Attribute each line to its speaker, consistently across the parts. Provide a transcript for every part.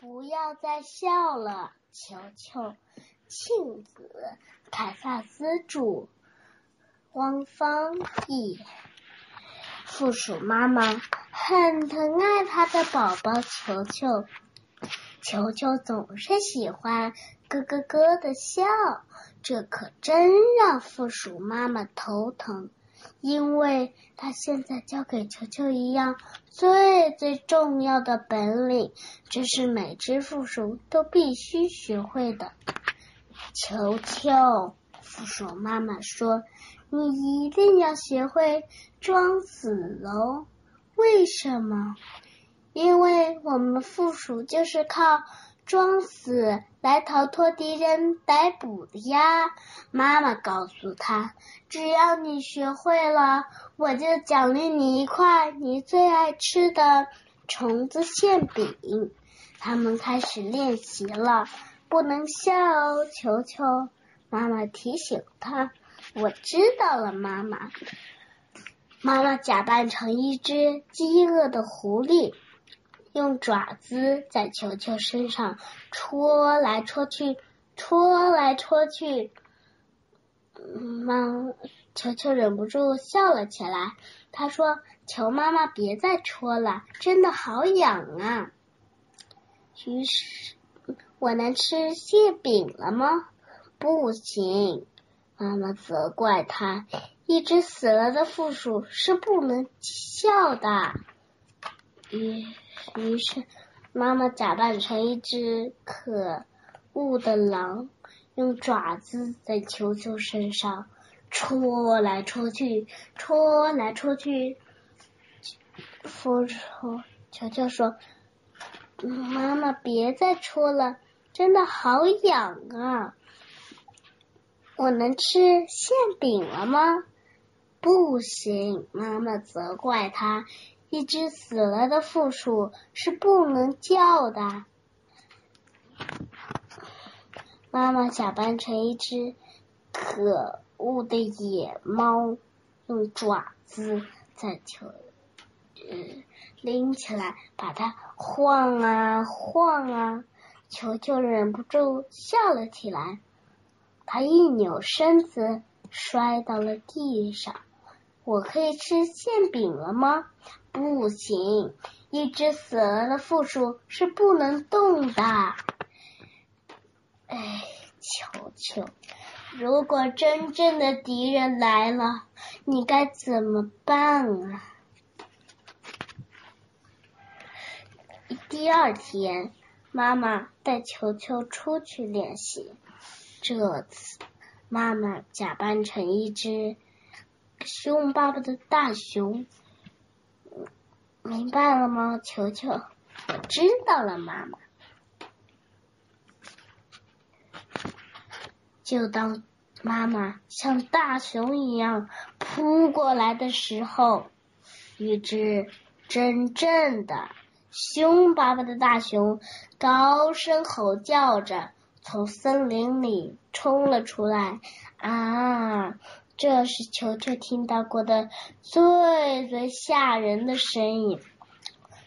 Speaker 1: 不要再笑了，球球。庆子，凯萨斯著，汪方译。负鼠妈妈很疼爱她的宝宝球球，球球总是喜欢咯咯咯的笑，这可真让负鼠妈妈头疼。因为他现在教给球球一样最最重要的本领，这是每只负鼠都必须学会的。球球，负鼠妈妈说：“你一定要学会装死喽。为什么？因为我们负鼠就是靠装死来逃脱敌人逮捕的呀。”妈妈告诉他。只要你学会了，我就奖励你一块你最爱吃的虫子馅饼。他们开始练习了，不能笑哦，球球。妈妈提醒他：“我知道了，妈妈。”妈妈假扮成一只饥饿的狐狸，用爪子在球球身上戳来戳去，戳来戳去。妈，球球忍不住笑了起来。他说：“求妈妈别再戳了，真的好痒啊！”于是，我能吃馅饼了吗？不行，妈妈责怪他。一只死了的负鼠是不能笑的。于于是，妈妈假扮成一只可恶的狼。用爪子在球球身上戳来戳去，戳来戳去。扶手球球说：“妈妈，别再戳了，真的好痒啊！我能吃馅饼了吗？”不行，妈妈责怪他。一只死了的负鼠是不能叫的。妈妈假扮成一只可恶的野猫，用爪子在球呃拎起来，把它晃啊晃啊，球球忍不住笑了起来。他一扭身子，摔到了地上。我可以吃馅饼了吗？不行，一只死了的负鼠是不能动的。哎，球球，如果真正的敌人来了，你该怎么办啊？第二天，妈妈带球球出去练习。这次，妈妈假扮成一只凶巴巴的大熊。明白了吗，球球？我知道了，妈妈。就当妈妈像大熊一样扑过来的时候，一只真正的凶巴巴的大熊高声吼叫着从森林里冲了出来。啊，这是球球听到过的最最吓人的声音。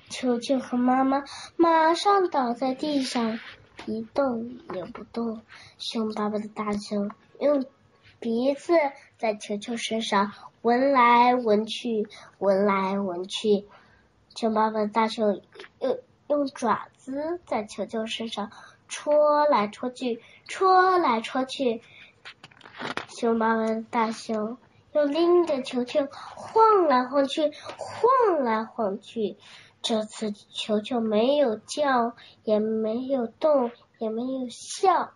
Speaker 1: 球球和妈妈马上倒在地上。一动也不动，凶巴巴的大熊用鼻子在球球身上闻来闻去，闻来闻去。熊巴巴的大熊用用爪子在球球身上戳来戳去，戳来戳去。凶巴巴的大熊又拎着球球晃来晃去，晃来晃去。这次球球没有叫，也没有动，也没有笑。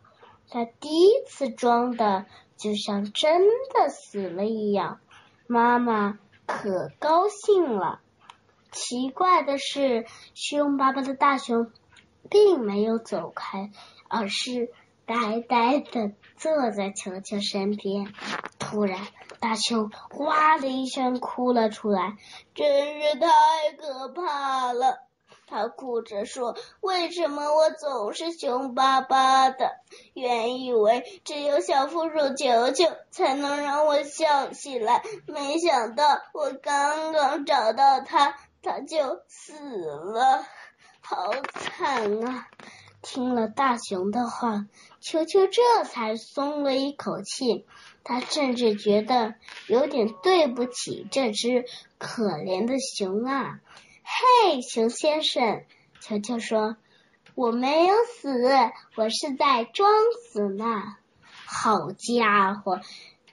Speaker 1: 他第一次装的就像真的死了一样，妈妈可高兴了。奇怪的是，凶巴巴的大熊并没有走开，而是呆呆的坐在球球身边。突然，大熊哇的一声哭了出来，真是太可怕了。他哭着说：“为什么我总是凶巴巴的？原以为只有小负鼠球球才能让我笑起来，没想到我刚刚找到他，他就死了，好惨啊！”听了大熊的话，球球这才松了一口气。他甚至觉得有点对不起这只可怜的熊啊！嘿，熊先生，球球说：“我没有死，我是在装死呢。”好家伙！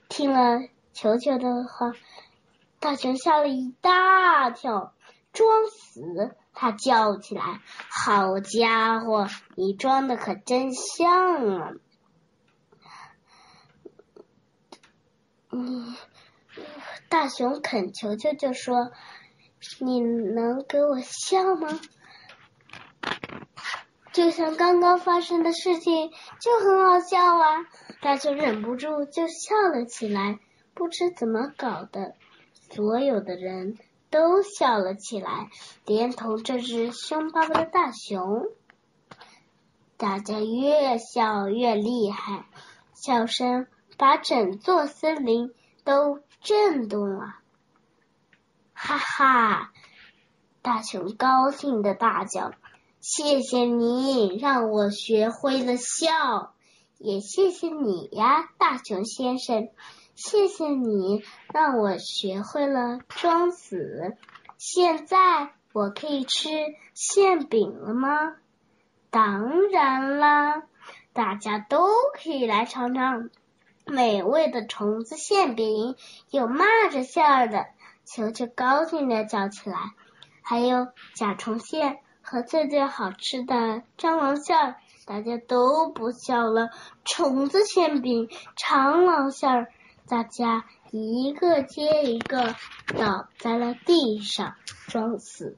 Speaker 1: 听了球球的话，大熊吓了一大跳。装死！他叫起来：“好家伙，你装的可真像啊！”你大熊恳求舅舅说：“你能给我笑吗？就像刚刚发生的事情就很好笑啊！”大熊忍不住就笑了起来。不知怎么搞的，所有的人。都笑了起来，连同这只凶巴巴的大熊。大家越笑越厉害，笑声把整座森林都震动了。哈哈！大熊高兴的大叫：“谢谢你让我学会了笑，也谢谢你呀，大熊先生。”谢谢你让我学会了装死，现在我可以吃馅饼了吗？当然啦，大家都可以来尝尝美味的虫子馅饼，有蚂蚱馅儿的，球球高兴的叫起来，还有甲虫馅和最最好吃的蟑螂馅儿，大家都不笑了。虫子馅饼、蟑螂馅儿。大家一个接一个倒在了地上，装死。